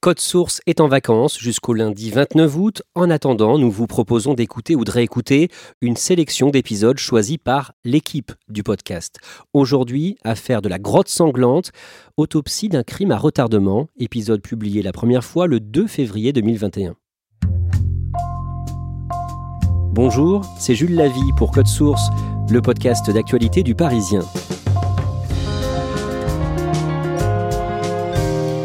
Code Source est en vacances jusqu'au lundi 29 août. En attendant, nous vous proposons d'écouter ou de réécouter une sélection d'épisodes choisis par l'équipe du podcast. Aujourd'hui, affaire de la grotte sanglante, autopsie d'un crime à retardement, épisode publié la première fois le 2 février 2021. Bonjour, c'est Jules Lavie pour Code Source, le podcast d'actualité du Parisien.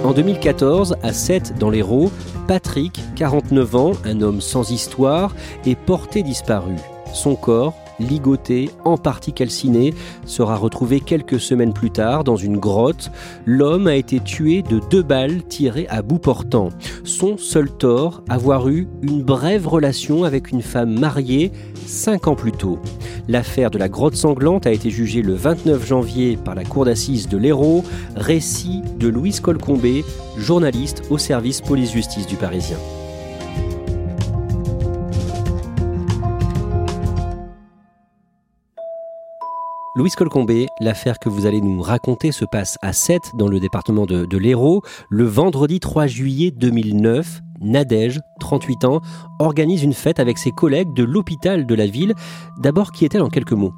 En 2014, à 7 dans l'Hérault, Patrick, 49 ans, un homme sans histoire, est porté disparu. Son corps, ligoté, en partie calciné, sera retrouvé quelques semaines plus tard dans une grotte. L'homme a été tué de deux balles tirées à bout portant. Son seul tort, avoir eu une brève relation avec une femme mariée cinq ans plus tôt. L'affaire de la grotte sanglante a été jugée le 29 janvier par la cour d'assises de l'Hérault, récit de Louise Colcombé, journaliste au service police-justice du Parisien. Louise Colcombé, l'affaire que vous allez nous raconter se passe à 7 dans le département de, de l'Hérault. Le vendredi 3 juillet 2009, Nadège, 38 ans, organise une fête avec ses collègues de l'hôpital de la ville. D'abord, qui est-elle en quelques mots?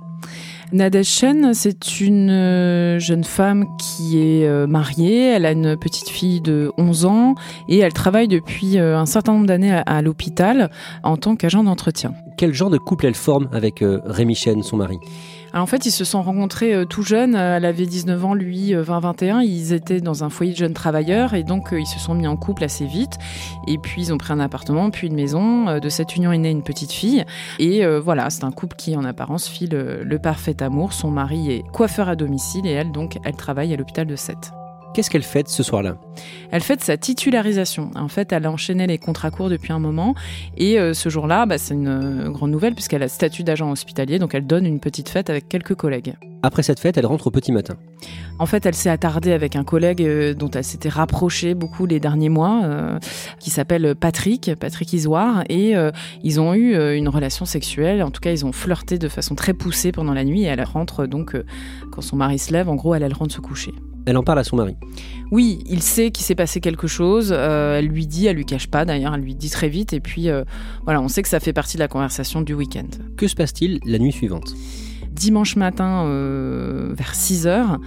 Nadège Chen, c'est une euh, jeune femme qui est euh, mariée, elle a une petite fille de 11 ans et elle travaille depuis euh, un certain nombre d'années à, à l'hôpital en tant qu'agent d'entretien. Quel genre de couple elle forme avec Rémi Chen, son mari? Alors en fait, ils se sont rencontrés euh, tout jeunes. Elle avait 19 ans, lui 20-21. Ils étaient dans un foyer de jeunes travailleurs et donc euh, ils se sont mis en couple assez vite. Et puis ils ont pris un appartement, puis une maison. Euh, de cette union est née une petite fille. Et voilà, c'est un couple qui en apparence fit le, le parfait amour. Son mari est coiffeur à domicile et elle donc elle travaille à l'hôpital de Sète. Qu'est-ce qu'elle fête ce soir-là Elle fête sa titularisation. En fait, elle a enchaîné les contrats courts depuis un moment. Et euh, ce jour-là, bah, c'est une euh, grande nouvelle puisqu'elle a le statut d'agent hospitalier. Donc elle donne une petite fête avec quelques collègues. Après cette fête, elle rentre au petit matin. En fait, elle s'est attardée avec un collègue euh, dont elle s'était rapprochée beaucoup les derniers mois, euh, qui s'appelle Patrick, Patrick Isoire. Et euh, ils ont eu une relation sexuelle. En tout cas, ils ont flirté de façon très poussée pendant la nuit. Et elle rentre donc, euh, quand son mari se lève, en gros, elle, elle rentre se coucher. Elle en parle à son mari. Oui, il sait qu'il s'est passé quelque chose. euh, elle lui dit, elle lui cache pas d'ailleurs, elle lui dit très vite. Et puis euh, voilà, on sait que ça fait partie de la conversation du week-end. Que se passe-t-il la nuit suivante? Dimanche matin, euh, vers 6 heures,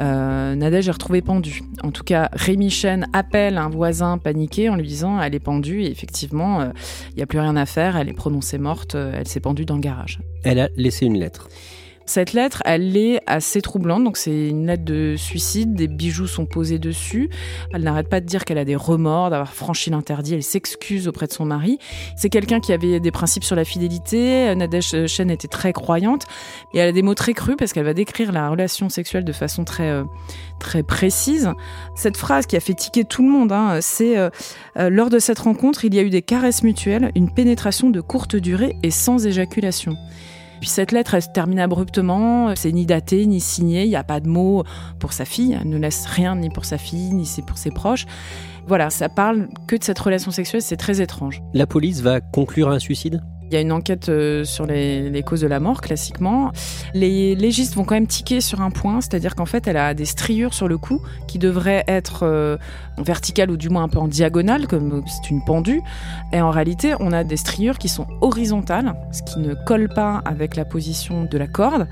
euh, Nadège est retrouvée pendue. En tout cas, Rémi Chen appelle un voisin paniqué en lui disant elle est pendue et effectivement, il n'y a plus rien à faire, elle est prononcée morte, elle s'est pendue dans le garage. Elle a laissé une lettre. Cette lettre, elle est assez troublante. Donc, c'est une lettre de suicide. Des bijoux sont posés dessus. Elle n'arrête pas de dire qu'elle a des remords d'avoir franchi l'interdit. Elle s'excuse auprès de son mari. C'est quelqu'un qui avait des principes sur la fidélité. Nadège Chen était très croyante. Et elle a des mots très crus parce qu'elle va décrire la relation sexuelle de façon très, euh, très précise. Cette phrase qui a fait tiquer tout le monde, hein, c'est euh, euh, lors de cette rencontre, il y a eu des caresses mutuelles, une pénétration de courte durée et sans éjaculation. Puis cette lettre, elle se termine abruptement, c'est ni daté, ni signé, il n'y a pas de mots pour sa fille, elle ne laisse rien ni pour sa fille, ni pour ses proches. Voilà, ça parle que de cette relation sexuelle, c'est très étrange. La police va conclure un suicide? Il y a une enquête euh, sur les, causes de la mort, classiquement. Les légistes vont quand même tiquer sur un point, c'est-à-dire qu'en fait, elle a des striures sur le cou qui devraient être euh, verticales ou du moins un peu en diagonale, comme c'est une pendue. Et en réalité, on a des striures qui sont horizontales, ce qui ne colle pas avec la position de la corde.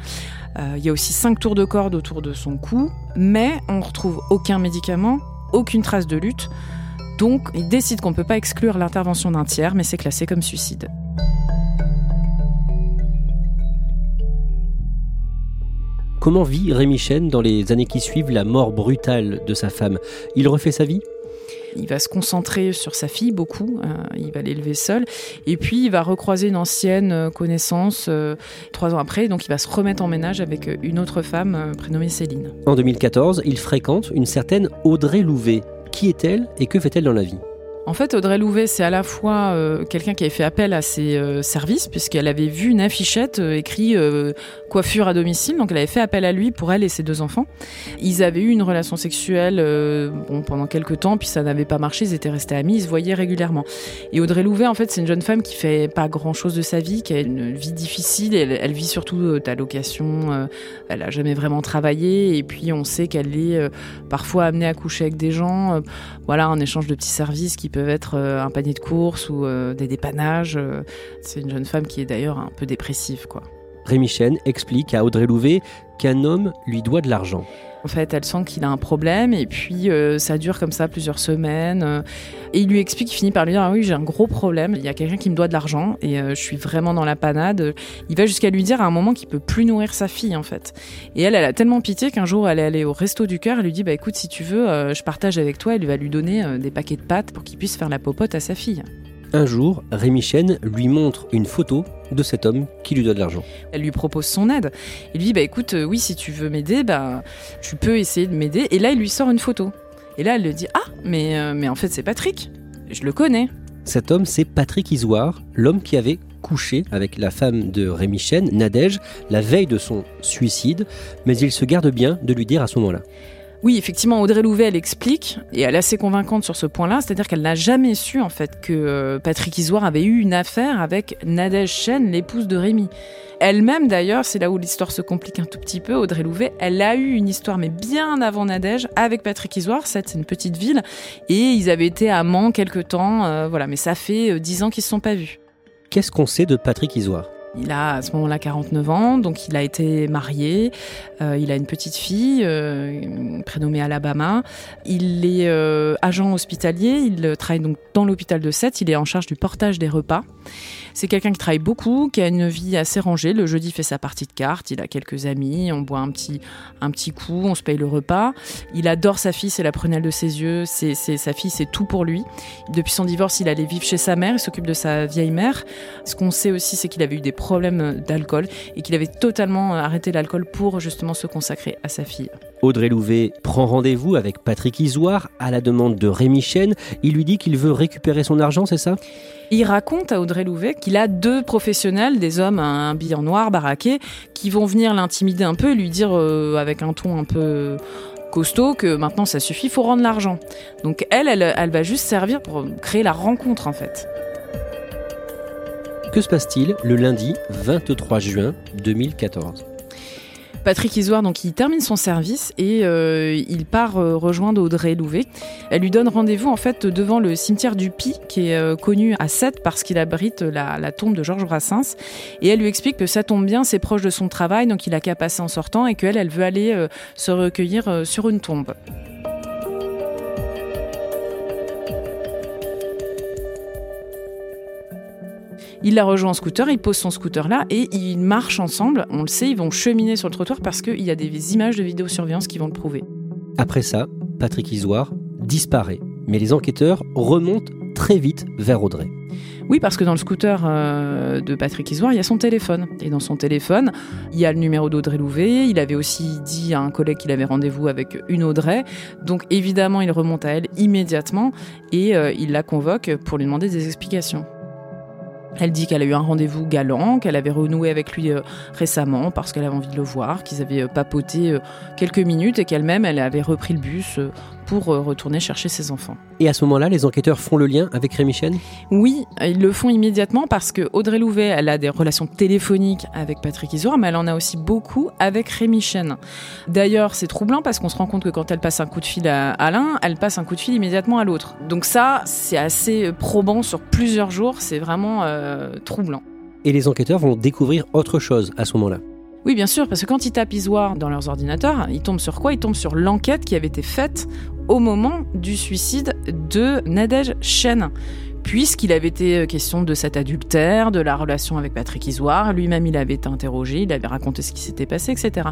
Euh, il y a aussi cinq tours de corde autour de son cou, mais on ne retrouve aucun médicament, aucune trace de lutte. Donc, il décide qu'on ne peut pas exclure l'intervention d'un tiers, mais c'est classé comme suicide. Comment vit Rémi Chen dans les années qui suivent la mort brutale de sa femme? Il refait sa vie? Il va se concentrer sur sa fille beaucoup, euh, il va l'élever seul, et puis il va recroiser une ancienne euh, connaissance euh, trois ans après, donc il va se remettre en ménage avec une autre femme prénommée Céline. En 2014, il fréquente une certaine Audrey Louvet. Qui est-elle et que fait-elle dans la vie? En fait, Audrey Louvet, c'est à la fois euh, quelqu'un qui avait fait appel à ses euh, services, puisqu'elle avait vu une affichette euh, écrit coiffure à domicile, donc elle avait fait appel à lui pour elle et ses deux enfants. Ils avaient eu une relation sexuelle pendant quelques temps, puis ça n'avait pas marché, ils étaient restés amis, ils se voyaient régulièrement. Et Audrey Louvet, en fait, c'est une jeune femme qui fait pas grand-chose de sa vie, qui a une vie difficile, elle, vit surtout d'allocation, elle a jamais vraiment travaillé, et puis on sait qu'elle est parfois amenée à coucher avec des gens, voilà, en échange de petits services qui peuvent être euh, un panier de courses ou euh, des dépannages. Euh, c'est une jeune femme qui est d'ailleurs un peu dépressive, quoi. Rémi Chen explique à Audrey Louvet qu'un homme lui doit de l'argent. En fait, elle sent qu'il a un problème et puis ça dure comme ça plusieurs semaines. et il lui explique, il finit par lui dire ah oui j'ai un gros problème, il y a quelqu'un qui me doit de l'argent et je suis vraiment dans la panade. Il va jusqu'à lui dire à un moment qu'il peut plus nourrir sa fille en fait. Et elle, elle a tellement pitié qu'un jour elle est allée au resto du cœur, elle lui dit bah écoute si tu veux, je partage avec toi. Elle va lui donner des paquets de pâtes pour qu'il puisse faire la popote à sa fille. Un jour, Rémi Chen lui montre une photo de cet homme qui lui doit de l'argent. Elle lui propose son aide. Il lui dit bah écoute, euh, oui, si tu veux m'aider, bah tu peux essayer de m'aider. Et là, il lui sort une photo. Et là, elle lui dit ah, mais euh, mais en fait, c'est Patrick. Je le connais. Cet homme, c'est Patrick Isoire, l'homme qui avait couché avec la femme de Rémi Chen, Nadège, la veille de son suicide, mais il se garde bien de lui dire à ce moment-là. Oui, effectivement, Audrey Louvet, elle explique, et elle est assez convaincante sur ce point-là, c'est-à-dire qu'elle n'a jamais su, en fait, que euh, Patrick Isoire avait eu une affaire avec Nadège Chen, l'épouse de Rémi. Elle-même, d'ailleurs, c'est là où l'histoire se complique un tout petit peu, Audrey Louvet, elle a eu une histoire, mais bien avant Nadège, avec Patrick Isoire, c'est une petite ville, et ils avaient été amants quelque temps, euh, voilà, mais ça fait euh, dix ans qu'ils ne se sont pas vus. Qu'est-ce qu'on sait de Patrick Isoire? Il a à ce moment-là 49 ans, donc il a été marié, euh, il a une petite fille euh, prénommée Alabama. Il est euh, agent hospitalier, il travaille donc dans l'hôpital de Sète, il est en charge du portage des repas. C'est quelqu'un qui travaille beaucoup, qui a une vie assez rangée. Le jeudi, fait sa partie de cartes, il a quelques amis, on boit un petit, un petit coup, on se paye le repas. Il adore sa fille, c'est la prunelle de ses yeux, c'est, sa fille, c'est tout pour lui. Depuis son divorce, il allait vivre chez sa mère, il s'occupe de sa vieille mère. Ce qu'on sait aussi, c'est qu'il avait eu des problèmes d'alcool et qu'il avait totalement arrêté l'alcool pour justement se consacrer à sa fille. Audrey Louvet prend rendez-vous avec Patrick Isoire à la demande de Rémi Chen. Il lui dit qu'il veut récupérer son argent, c'est ça? Il raconte à Audrey Louvet qu'il a deux professionnels, des hommes, un billet en noir, baraqué, qui vont venir l'intimider un peu et lui dire euh, avec un ton un peu costaud que maintenant ça suffit, il faut rendre l'argent. Donc elle, elle, elle va juste servir pour créer la rencontre en fait. Que se passe-t-il le lundi 23 juin 2014 Patrick Isoire, donc, il termine son service et euh, il part euh, rejoindre Audrey Louvet. Elle lui donne rendez-vous en fait devant le cimetière du Pi, qui est euh, connu à Sète parce qu'il abrite la, tombe de Georges Brassens. Et elle lui explique que ça tombe bien, c'est proche de son travail, donc il a qu'à passer en sortant et qu'elle, elle veut aller se recueillir sur une tombe. Il la rejoint en scooter, il pose son scooter là et ils marchent ensemble. On le sait, ils vont cheminer sur le trottoir parce qu'il y a des images de vidéosurveillance qui vont le prouver. Après ça, Patrick Isoire disparaît. Mais les enquêteurs remontent très vite vers Audrey. Oui, parce que dans le scooter euh, de Patrick Isoire, il y a son téléphone. Et dans son téléphone, il y a le numéro d'Audrey Louvet. Il avait aussi dit à un collègue qu'il avait rendez-vous avec une Audrey. Donc évidemment, il remonte à elle immédiatement et euh, il la convoque pour lui demander des explications. Elle dit qu'elle a eu un rendez-vous galant, qu'elle avait renoué avec lui euh, récemment parce qu'elle avait envie de le voir, qu'ils avaient euh, papoté euh, quelques minutes et qu'elle-même, elle avait repris le bus pour euh, retourner chercher ses enfants. Et à ce moment-là, les enquêteurs font le lien avec Rémi Chen? Oui, ils le font immédiatement parce que Audrey Louvet, elle a des relations téléphoniques avec Patrick Isoire, mais elle en a aussi beaucoup avec Rémi Chen. D'ailleurs, c'est troublant parce qu'on se rend compte que quand elle passe un coup de fil à l'un, elle passe un coup de fil immédiatement à l'autre. Donc ça, c'est assez probant sur plusieurs jours, c'est vraiment euh, troublant. Et les enquêteurs vont découvrir autre chose à ce moment-là. Oui, bien sûr, parce que quand ils tapent Isoire dans leurs ordinateurs, ils tombent sur quoi? Ils tombent sur l'enquête qui avait été faite au moment du suicide de Nadège Chen. Puisqu'il avait été question de cet adultère, de la relation avec Patrick Isoire, lui-même il avait été interrogé, il avait raconté ce qui s'était passé, etc.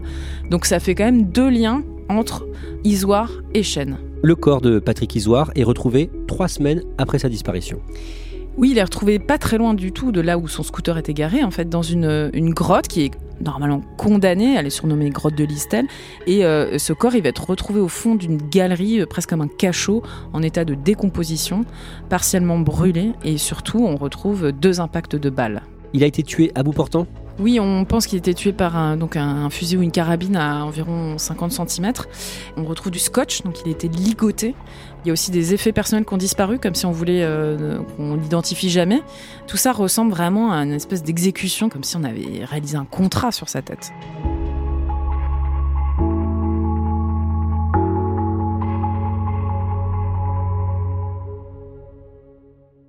Donc ça fait quand même deux liens entre Isoire et Chen. Le corps de Patrick Isoire est retrouvé trois semaines après sa disparition. Oui, il est retrouvé pas très loin du tout de là où son scooter était garé, en fait, dans une, une grotte qui est normalement condamnée, elle est surnommée grotte de Listel, et euh, ce corps, il va être retrouvé au fond d'une galerie, euh, presque comme un cachot, en état de décomposition, partiellement brûlé, et surtout, on retrouve deux impacts de balles. Il a été tué à bout portant? Oui, on pense qu'il était tué par un, fusil ou une carabine à environ 50 cm. On retrouve du scotch, donc il était ligoté. Il y a aussi des effets personnels qui ont disparu, comme si on voulait euh, qu'on l'identifie jamais. Tout ça ressemble vraiment à une espèce d'exécution, comme si on avait réalisé un contrat sur sa tête.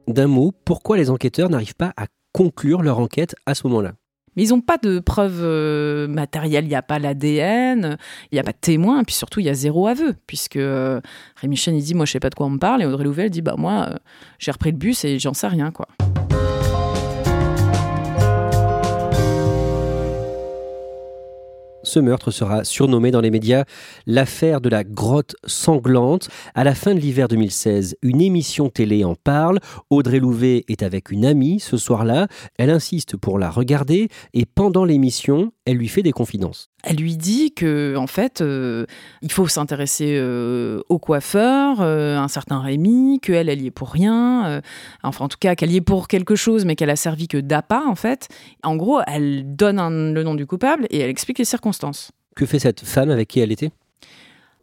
D'un mot, pourquoi les enquêteurs n'arrivent pas à conclure leur enquête à ce moment-là? Ils n'ont pas de preuves euh, matérielles, il n'y a pas l'ADN, il n'y a pas de témoins, et puis surtout il y a zéro aveu, puisque euh, Rémi Chen il dit moi je sais pas de quoi on me parle, et Audrey Louvel dit bah moi euh, j'ai repris le bus et j'en sais rien quoi. Ce meurtre sera surnommé dans les médias l'affaire de la grotte sanglante. À la fin de l'hiver 2016, une émission télé en parle. Audrey Louvet est avec une amie ce soir-là. Elle insiste pour la regarder et pendant l'émission, elle lui fait des confidences. Elle lui dit que en fait, euh, il faut s'intéresser euh, au coiffeur, euh, un certain Rémi, qu'elle, elle y est pour rien. enfin, en tout cas, qu'elle y est pour quelque chose, mais qu'elle a servi que d'appât, en fait. En gros, elle donne le nom du coupable et elle explique les circonstances. Que fait cette femme avec qui elle était?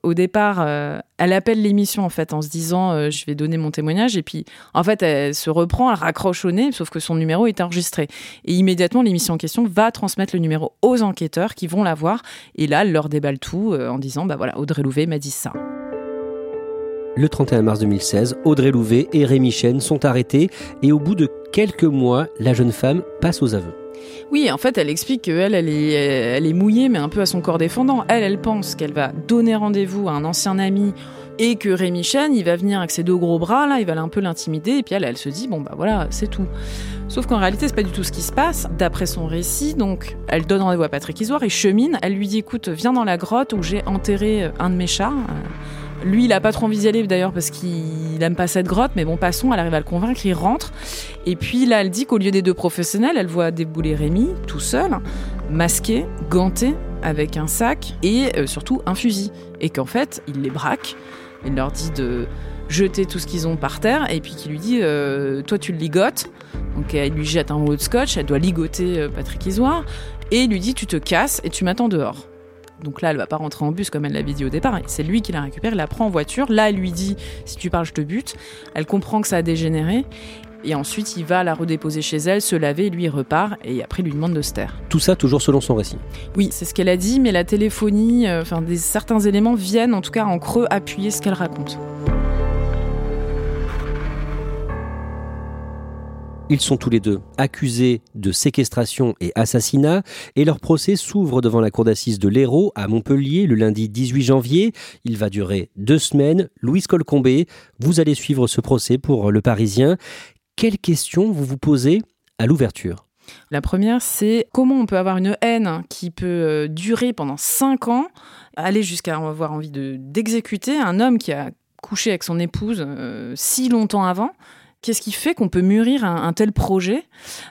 Au départ, euh, elle appelle l'émission en fait en se disant euh, je vais donner mon témoignage et puis en fait elle se reprend, elle raccroche au nez sauf que son numéro est enregistré et immédiatement l'émission en question va transmettre le numéro aux enquêteurs qui vont la voir et là elle leur déballe tout euh, en disant bah voilà Audrey Louvet m'a dit ça. Le 31 mars 2016, Audrey Louvet et Rémi Chen sont arrêtés et au bout de quelques mois, la jeune femme passe aux aveux. Oui, en fait, elle explique qu'elle, elle est, elle est mouillée, mais un peu à son corps défendant. Elle, elle pense qu'elle va donner rendez-vous à un ancien ami et que Rémi Chen, il va venir avec ses deux gros bras, là, il va un peu l'intimider, et puis elle, elle se dit, bon, bah voilà, c'est tout. Sauf qu'en réalité, c'est pas du tout ce qui se passe. D'après son récit, donc, elle donne rendez-vous à Patrick Isoire, il chemine, elle lui dit, écoute, viens dans la grotte où j'ai enterré un de mes chats. Lui, il a pas trop envie d'y aller d'ailleurs parce qu'il aime pas cette grotte, mais bon, passons, elle arrive à le convaincre, il rentre. Et puis là, elle dit qu'au lieu des deux professionnels, elle voit débouler Rémi tout seul, masqué, ganté, avec un sac et euh, surtout un fusil. Et qu'en fait, il les braque, il leur dit de jeter tout ce qu'ils ont par terre et puis qu'il lui dit euh, Toi, tu le ligotes. Donc elle lui jette un haut de scotch, elle doit ligoter euh, Patrick Isoire et il lui dit Tu te casses et tu m'attends dehors. Donc là, elle va pas rentrer en bus comme elle l'avait dit au départ. C'est lui qui la récupère, il la prend en voiture. Là, elle lui dit si tu parles, je te bute. Elle comprend que ça a dégénéré. Et ensuite, il va la redéposer chez elle, se laver, lui il repart, et après il lui demande de se taire. Tout ça toujours selon son récit. Oui, c'est ce qu'elle a dit, mais la téléphonie, euh, enfin des certains éléments viennent en tout cas en creux appuyer ce qu'elle raconte. Ils sont tous les deux accusés de séquestration et assassinat et leur procès s'ouvre devant la cour d'assises de l'Hérault à Montpellier le lundi 18 janvier. Il va durer deux semaines. Louise Colcombé, vous allez suivre ce procès pour Le Parisien. Quelles questions vous vous posez à l'ouverture? La première, c'est comment on peut avoir une haine qui peut euh, durer pendant cinq ans, aller jusqu'à avoir envie d'exécuter un homme qui a couché avec son épouse euh, si longtemps avant? Qu'est-ce qui fait qu'on peut mûrir un, tel projet?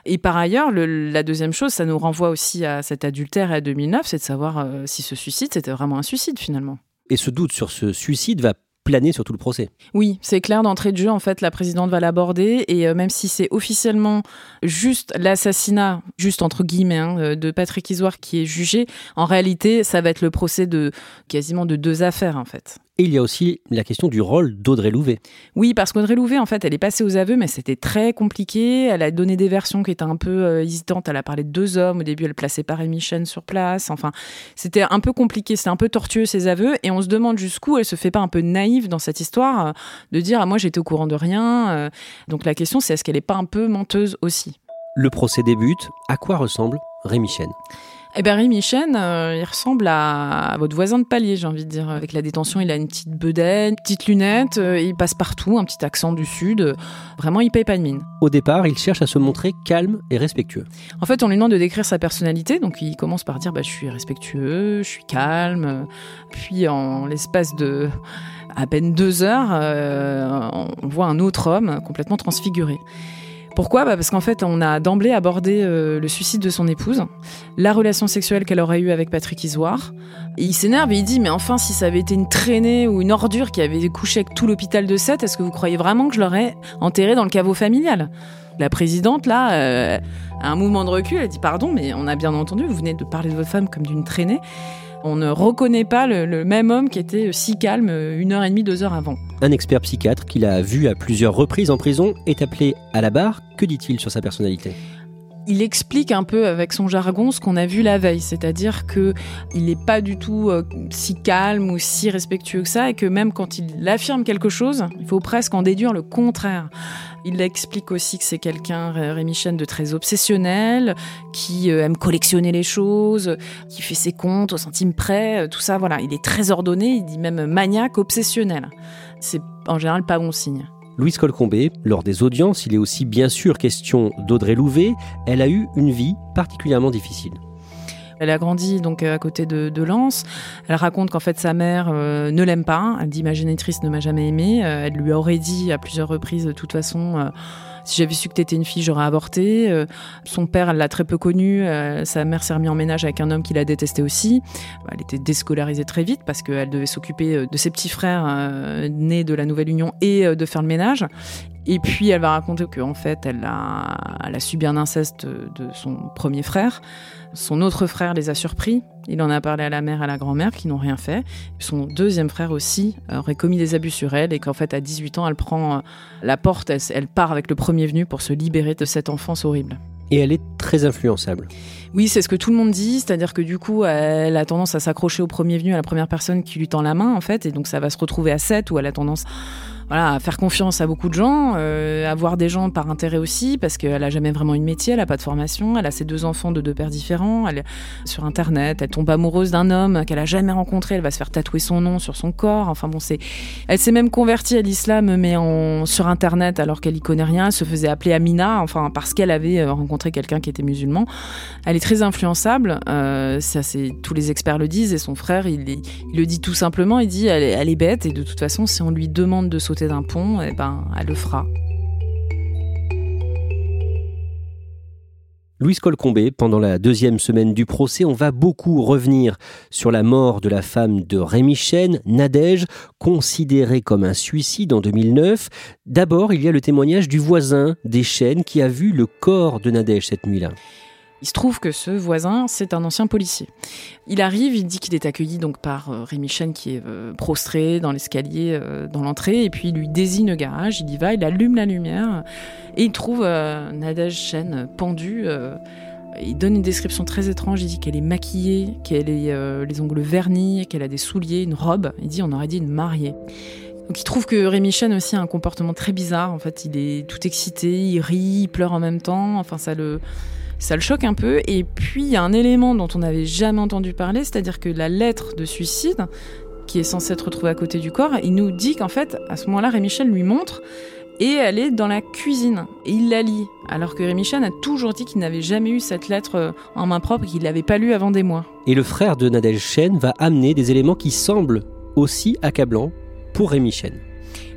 Et par ailleurs, la deuxième chose, ça nous renvoie aussi à cet adultère à 2009, c'est de savoir euh, si ce suicide, c'était vraiment un suicide finalement. Et ce doute sur ce suicide va planer sur tout le procès. Oui, c'est clair d'entrée de jeu, en fait, la présidente va l'aborder, et euh, même si c'est officiellement juste l'assassinat, juste entre guillemets, hein, euh, de Patrick Isoire qui est jugé, en réalité, ça va être le procès de quasiment de deux affaires, en fait. Et il y a aussi la question du rôle d'Audrey Louvet. Oui, parce qu'Audrey Louvet, en fait, elle est passée aux aveux, mais c'était très compliqué. Elle a donné des versions qui étaient un peu euh, hésitantes. Elle a parlé de deux hommes. Au début, elle plaçait pas Rémi Chen sur place. Enfin, c'était un peu compliqué, c'était un peu tortueux ses aveux. Et on se demande jusqu'où elle se fait pas un peu naïve dans cette histoire euh, de dire ah, moi j'étais au courant de rien. Euh. Donc la question, c'est est-ce qu'elle est pas un peu menteuse aussi? Le procès débute. À quoi ressemble Rémi Chen eh bien, Rémi Chen, euh, il ressemble à, votre voisin de palier, j'ai envie de dire. Avec la détention, il a une petite bedaine, une petite lunette, euh, il passe partout, un petit accent du Sud. Vraiment, il paye pas de mine. Au départ, il cherche à se montrer calme et respectueux. En fait, on lui demande de décrire sa personnalité, donc il commence par dire bah, Je suis respectueux, je suis calme. Puis, en l'espace de à peine deux heures, euh, on voit un autre homme complètement transfiguré. Pourquoi bah Parce qu'en fait, on a d'emblée abordé euh, le suicide de son épouse, la relation sexuelle qu'elle aurait eue avec Patrick Isoire. Et il s'énerve et il dit Mais enfin, si ça avait été une traînée ou une ordure qui avait couché avec tout l'hôpital de Sète, est-ce que vous croyez vraiment que je l'aurais enterré dans le caveau familial? La présidente, là, euh, a un mouvement de recul, elle dit Pardon, mais on a bien entendu, vous venez de parler de votre femme comme d'une traînée. On ne reconnaît pas le, même homme qui était si calme une heure et demie, deux heures avant. Un expert psychiatre qu'il a vu à plusieurs reprises en prison est appelé à la barre. Que dit-il sur sa personnalité? Il explique un peu avec son jargon ce qu'on a vu la veille, c'est-à-dire que il n'est pas du tout euh, si calme ou si respectueux que ça, et que même quand il affirme quelque chose, il faut presque en déduire le contraire. Il explique aussi que c'est quelqu'un, Rémi Chen, de très obsessionnel, qui euh, aime collectionner les choses, qui fait ses comptes au centime près, euh, tout ça, voilà. Il est très ordonné, il dit même maniaque, obsessionnel. C'est en général pas bon signe. Louise Colcombé, lors des audiences, il est aussi bien sûr question d'Audrey Louvet. Elle a eu une vie particulièrement difficile. Elle a grandi donc à côté de, de Lens. Elle raconte qu'en fait sa mère euh, ne l'aime pas. Elle dit ma génitrice ne m'a jamais aimée. Euh, elle lui aurait dit à plusieurs reprises de toute façon. Euh, si j'avais su que t'étais une fille, j'aurais avorté. son père, elle l'a très peu connu. sa mère s'est remise en ménage avec un homme qui la détestait aussi. Elle était déscolarisée très vite parce qu'elle devait s'occuper de ses petits frères nés de la nouvelle union et de faire le ménage. Et puis elle va raconter qu'en fait, elle a, elle a subi un inceste de son premier frère. Son autre frère les a surpris. Il en a parlé à la mère et à la grand-mère qui n'ont rien fait. Son deuxième frère aussi aurait commis des abus sur elle et qu'en fait, à 18 ans, elle prend euh, la porte, elle, part avec le premier venu pour se libérer de cette enfance horrible. Et elle est très influençable. Oui, c'est ce que tout le monde dit, c'est-à-dire que du coup, elle a tendance à s'accrocher au premier venu, à la première personne qui lui tend la main, en fait, et donc ça va se retrouver à 7 où elle a tendance voilà, faire confiance à beaucoup de gens, euh, avoir des gens par intérêt aussi, parce qu'elle a jamais vraiment eu de métier, elle a pas de formation, elle a ses deux enfants de deux pères différents, elle est sur internet, elle tombe amoureuse d'un homme qu'elle a jamais rencontré, elle va se faire tatouer son nom sur son corps. Enfin bon, c'est, elle s'est même convertie à l'islam, mais sur internet alors qu'elle y connaît rien, elle se faisait appeler Amina, enfin parce qu'elle avait euh, rencontré quelqu'un qui était musulman. Elle est très influençable, euh, ça c'est tous les experts le disent et son frère il, le dit tout simplement, il dit elle, elle est bête et de toute façon si on lui demande de sauter d'un pont, et eh ben. Louise Colcombé, pendant la deuxième semaine du procès, on va beaucoup revenir sur la mort de la femme de Rémi Chen, Nadège, considérée comme un suicide en 2009. D'abord, il y a le témoignage du voisin des Chen qui a vu le corps de Nadège cette nuit-là. Il se trouve que ce voisin, c'est un ancien policier. Il arrive, il dit qu'il est accueilli donc par euh, Rémi Chen qui est euh, prostré dans l'escalier, euh, dans l'entrée, et puis il lui désigne le garage, il y va, il allume la lumière, et il trouve Nadège Chen pendue. il donne une description très étrange, il dit qu'elle est maquillée, qu'elle a les ongles vernis, qu'elle a des souliers, une robe. Il dit on aurait dit une mariée. Donc il trouve que Rémi Chen aussi a un comportement très bizarre. En fait, il est tout excité, il rit, il pleure en même temps. Enfin, ça le, ça le choque un peu. Et puis, il y a un élément dont on n'avait jamais entendu parler, c'est-à-dire que la lettre de suicide, qui est censée être retrouvée à côté du corps, il nous dit qu'en fait, à ce moment-là, Rémichel lui montre et elle est dans la cuisine. Et il la lit. Alors que Rémichel a toujours dit qu'il n'avait jamais eu cette lettre euh, en main propre et qu'il ne l'avait pas lue avant des mois. Et le frère de Nadège Chen va amener des éléments qui semblent aussi accablants pour Rémi Chen.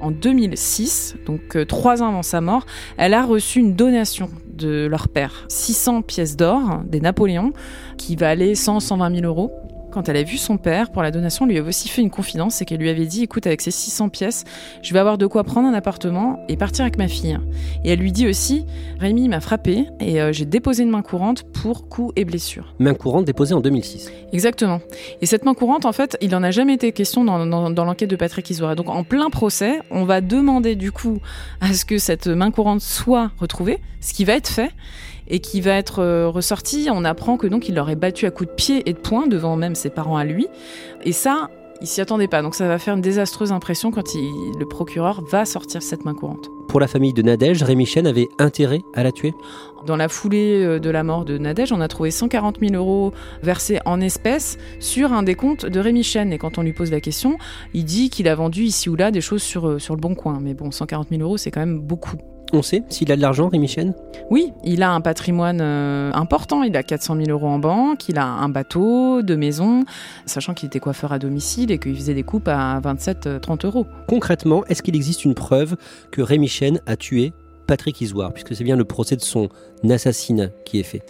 En 2006, donc euh, trois ans avant sa mort, elle a reçu une donation de leur père, 600 pièces d'or des Napoléons, qui valaient 100-120 000 euros. Quand elle a vu son père pour la donation, lui avait aussi fait une confidence, c'est qu'elle lui avait dit écoute, avec ces 600 pièces, je vais avoir de quoi prendre un appartement et partir avec ma fille. Et elle lui dit aussi Rémi m'a frappé et euh, j'ai déposé une main courante pour coups et blessures. Main courante déposée en 2006. Exactement. Et cette main courante, en fait, il n'en a jamais été question dans, dans l'enquête de Patrick Isoire. Donc en plein procès, on va demander du coup à ce que cette main courante soit retrouvée, ce qui va être fait et qui va être euh, ressorti. On apprend que donc il l'aurait battu à coups de pied et de poing devant même ses parents à lui. Et ça, il s'y attendait pas. Donc ça va faire une désastreuse impression quand le procureur va sortir cette main courante. Pour la famille de Nadège, Rémi Chen avait intérêt à la tuer? Dans la foulée euh, de la mort de Nadège, on a trouvé 140 000 euros versés en espèces sur un décompte de Rémi Chen. Et quand on lui pose la question, il dit qu'il a vendu ici ou là des choses sur, euh, sur le bon coin. Mais bon, 140 000 euros, c'est quand même beaucoup. On sait s'il a de l'argent, Rémi Chen? Oui, il a un patrimoine euh, important. Il a 400 000 euros en banque, il a un bateau, deux maisons, sachant qu'il était coiffeur à domicile et qu'il faisait des coupes à 27-30 euros. Concrètement, est-ce qu'il existe une preuve que Rémi Chen a tué Patrick Isoire, puisque c'est bien le procès de son assassinat qui est fait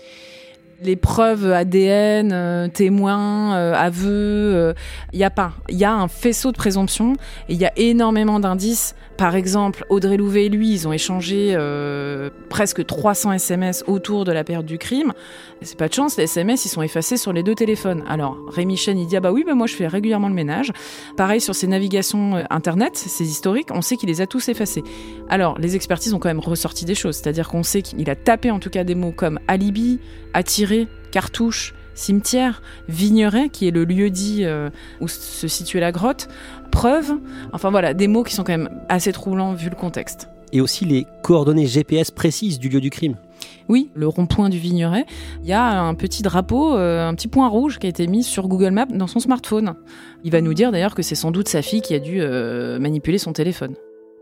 les preuves ADN, euh, témoins, euh, aveux, il n'y a pas. Il y a un faisceau de présomption et il y a énormément d'indices par exemple, Audrey Louvet et lui, ils ont échangé euh, presque 300 SMS autour de la période du crime. C'est pas de chance, les SMS, ils sont effacés sur les deux téléphones. Alors, Rémi Chen, il dit Ah bah oui, bah moi je fais régulièrement le ménage. Pareil sur ses navigations euh, internet, ses historiques, on sait qu'il les a tous effacés. Alors, les expertises ont quand même ressorti des choses, c'est-à-dire qu'on sait qu'il a tapé en tout cas des mots comme alibi, attiré, cartouche, cimetière, Vigneret, qui est le lieu dit euh, où se situait la grotte, preuve, enfin voilà, des mots qui sont quand même assez troublants vu le contexte. Et aussi les coordonnées GPS précises du lieu du crime. Oui, le rond-point du Vigneret. Il y a un petit drapeau, euh, un petit point rouge qui a été mis sur Google Maps dans son smartphone. Il va nous dire d'ailleurs que c'est sans doute sa fille qui a dû euh, manipuler son téléphone.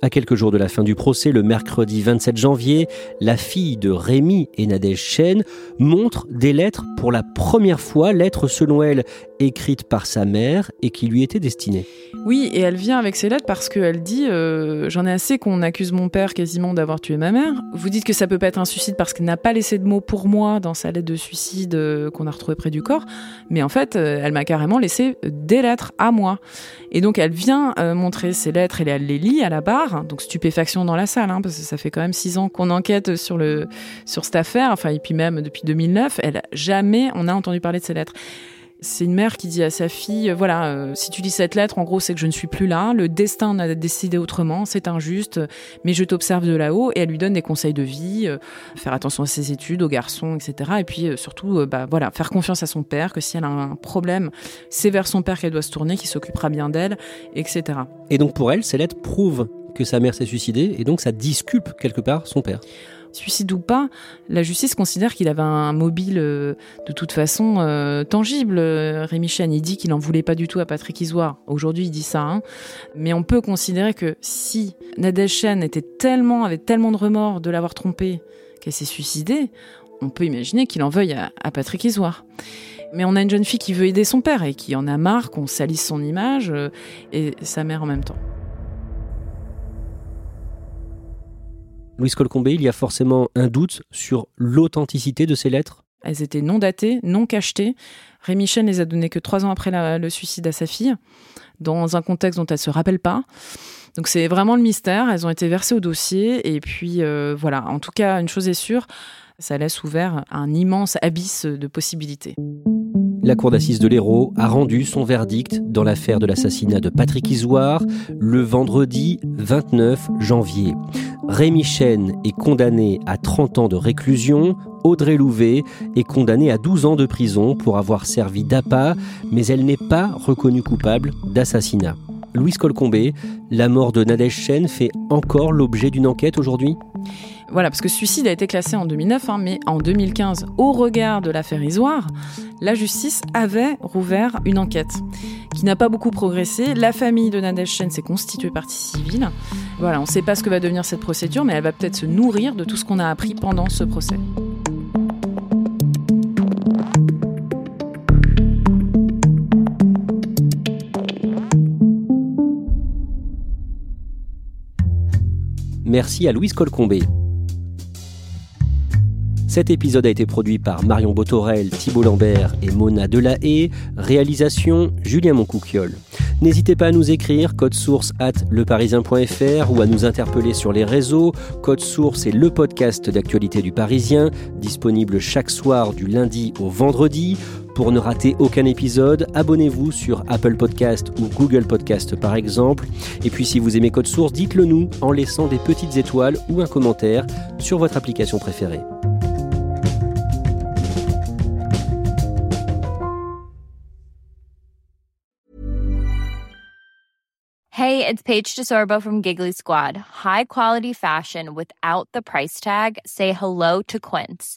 À quelques jours de la fin du procès, le mercredi 27 janvier, la fille de Rémi et Nadège Chen montre des lettres pour la première fois, lettres selon elle écrites par sa mère et qui lui étaient destinées. Oui, et elle vient avec ces lettres parce qu'elle dit euh, J'en ai assez qu'on accuse mon père quasiment d'avoir tué ma mère. Vous dites que ça peut pas être un suicide parce qu'elle n'a pas laissé de mots pour moi dans sa lettre de suicide euh, qu'on a retrouvée près du corps. Mais en fait, euh, elle m'a carrément laissé des lettres à moi. Et donc elle vient montrer ces lettres et elle les lit à la barre. Donc stupéfaction dans la salle, hein, parce que ça fait quand même six ans qu'on enquête sur, le, sur cette affaire. Enfin, et puis même depuis 2009, elle, jamais on a entendu parler de ces lettres. C'est une mère qui dit à sa fille, voilà, euh, si tu lis cette lettre, en gros, c'est que je ne suis plus là, le destin a décidé autrement, c'est injuste, mais je t'observe de là-haut, et elle lui donne des conseils de vie, euh, faire attention à ses études, aux garçons, etc. Et puis euh, surtout, bah voilà, faire confiance à son père, que si elle a un problème, c'est vers son père qu'elle doit se tourner, qui s'occupera bien d'elle, etc. Et donc pour elle, ces lettres prouvent que sa mère s'est suicidée, et donc ça disculpe quelque part son père suicide ou pas, la justice considère qu'il avait un mobile euh, de toute façon euh, tangible. Rémi Chen, il dit qu'il n'en voulait pas du tout à Patrick Isoire. Aujourd'hui, il dit ça. Hein. Mais on peut considérer que si Nadège Chen était tellement, avait tellement de remords de l'avoir trompée qu'elle s'est suicidée, on peut imaginer qu'il en veuille à, à Patrick Isoire. Mais on a une jeune fille qui veut aider son père et qui en a marre qu'on salisse son image euh, et sa mère en même temps. Louis Colcombé, il y a forcément un doute sur l'authenticité de ces lettres? Elles étaient non datées, non cachetées. Rémi Chen les a données que trois ans après le suicide à sa fille, dans un contexte dont elle ne se rappelle pas. Donc c'est vraiment le mystère. Elles ont été versées au dossier. Et puis euh, voilà, en tout cas, une chose est sûre, ça laisse ouvert un immense abysse de possibilités. La cour d'assises de l'Hérault a rendu son verdict dans l'affaire de l'assassinat de Patrick Isoire le vendredi 29 janvier. Rémi Chen est condamné à 30 ans de réclusion, Audrey Louvet est condamnée à 12 ans de prison pour avoir servi d'appât, mais elle n'est pas reconnue coupable d'assassinat. Louise Colcombé, la mort de Nadège Chen fait encore l'objet d'une enquête aujourd'hui? Voilà, parce que suicide a été classé en 2009, hein, mais en 2015, au regard de l'affaire Isoire, la justice avait rouvert une enquête qui n'a pas beaucoup progressé. La famille de Nadège Chen s'est constituée partie civile. Voilà, on ne sait pas ce que va devenir cette procédure, mais elle va peut-être se nourrir de tout ce qu'on a appris pendant ce procès. Merci à Louise Colcombé. Cet épisode a été produit par Marion Botorel, Thibault Lambert et Mona Delahaye. Réalisation Julien Moncouquiole. N'hésitez pas à nous écrire code source at leparisien.fr ou à nous interpeller sur les réseaux. Code source est le podcast d'actualité du Parisien, disponible chaque soir du lundi au vendredi. Pour ne rater aucun épisode, abonnez-vous sur Apple Podcast ou Google Podcast par exemple. Et puis si vous aimez Code Source, dites-le nous en laissant des petites étoiles ou un commentaire sur votre application préférée. Hey, it's Paige DeSorbo from Giggly Squad. High quality fashion without the price tag? Say hello to Quince.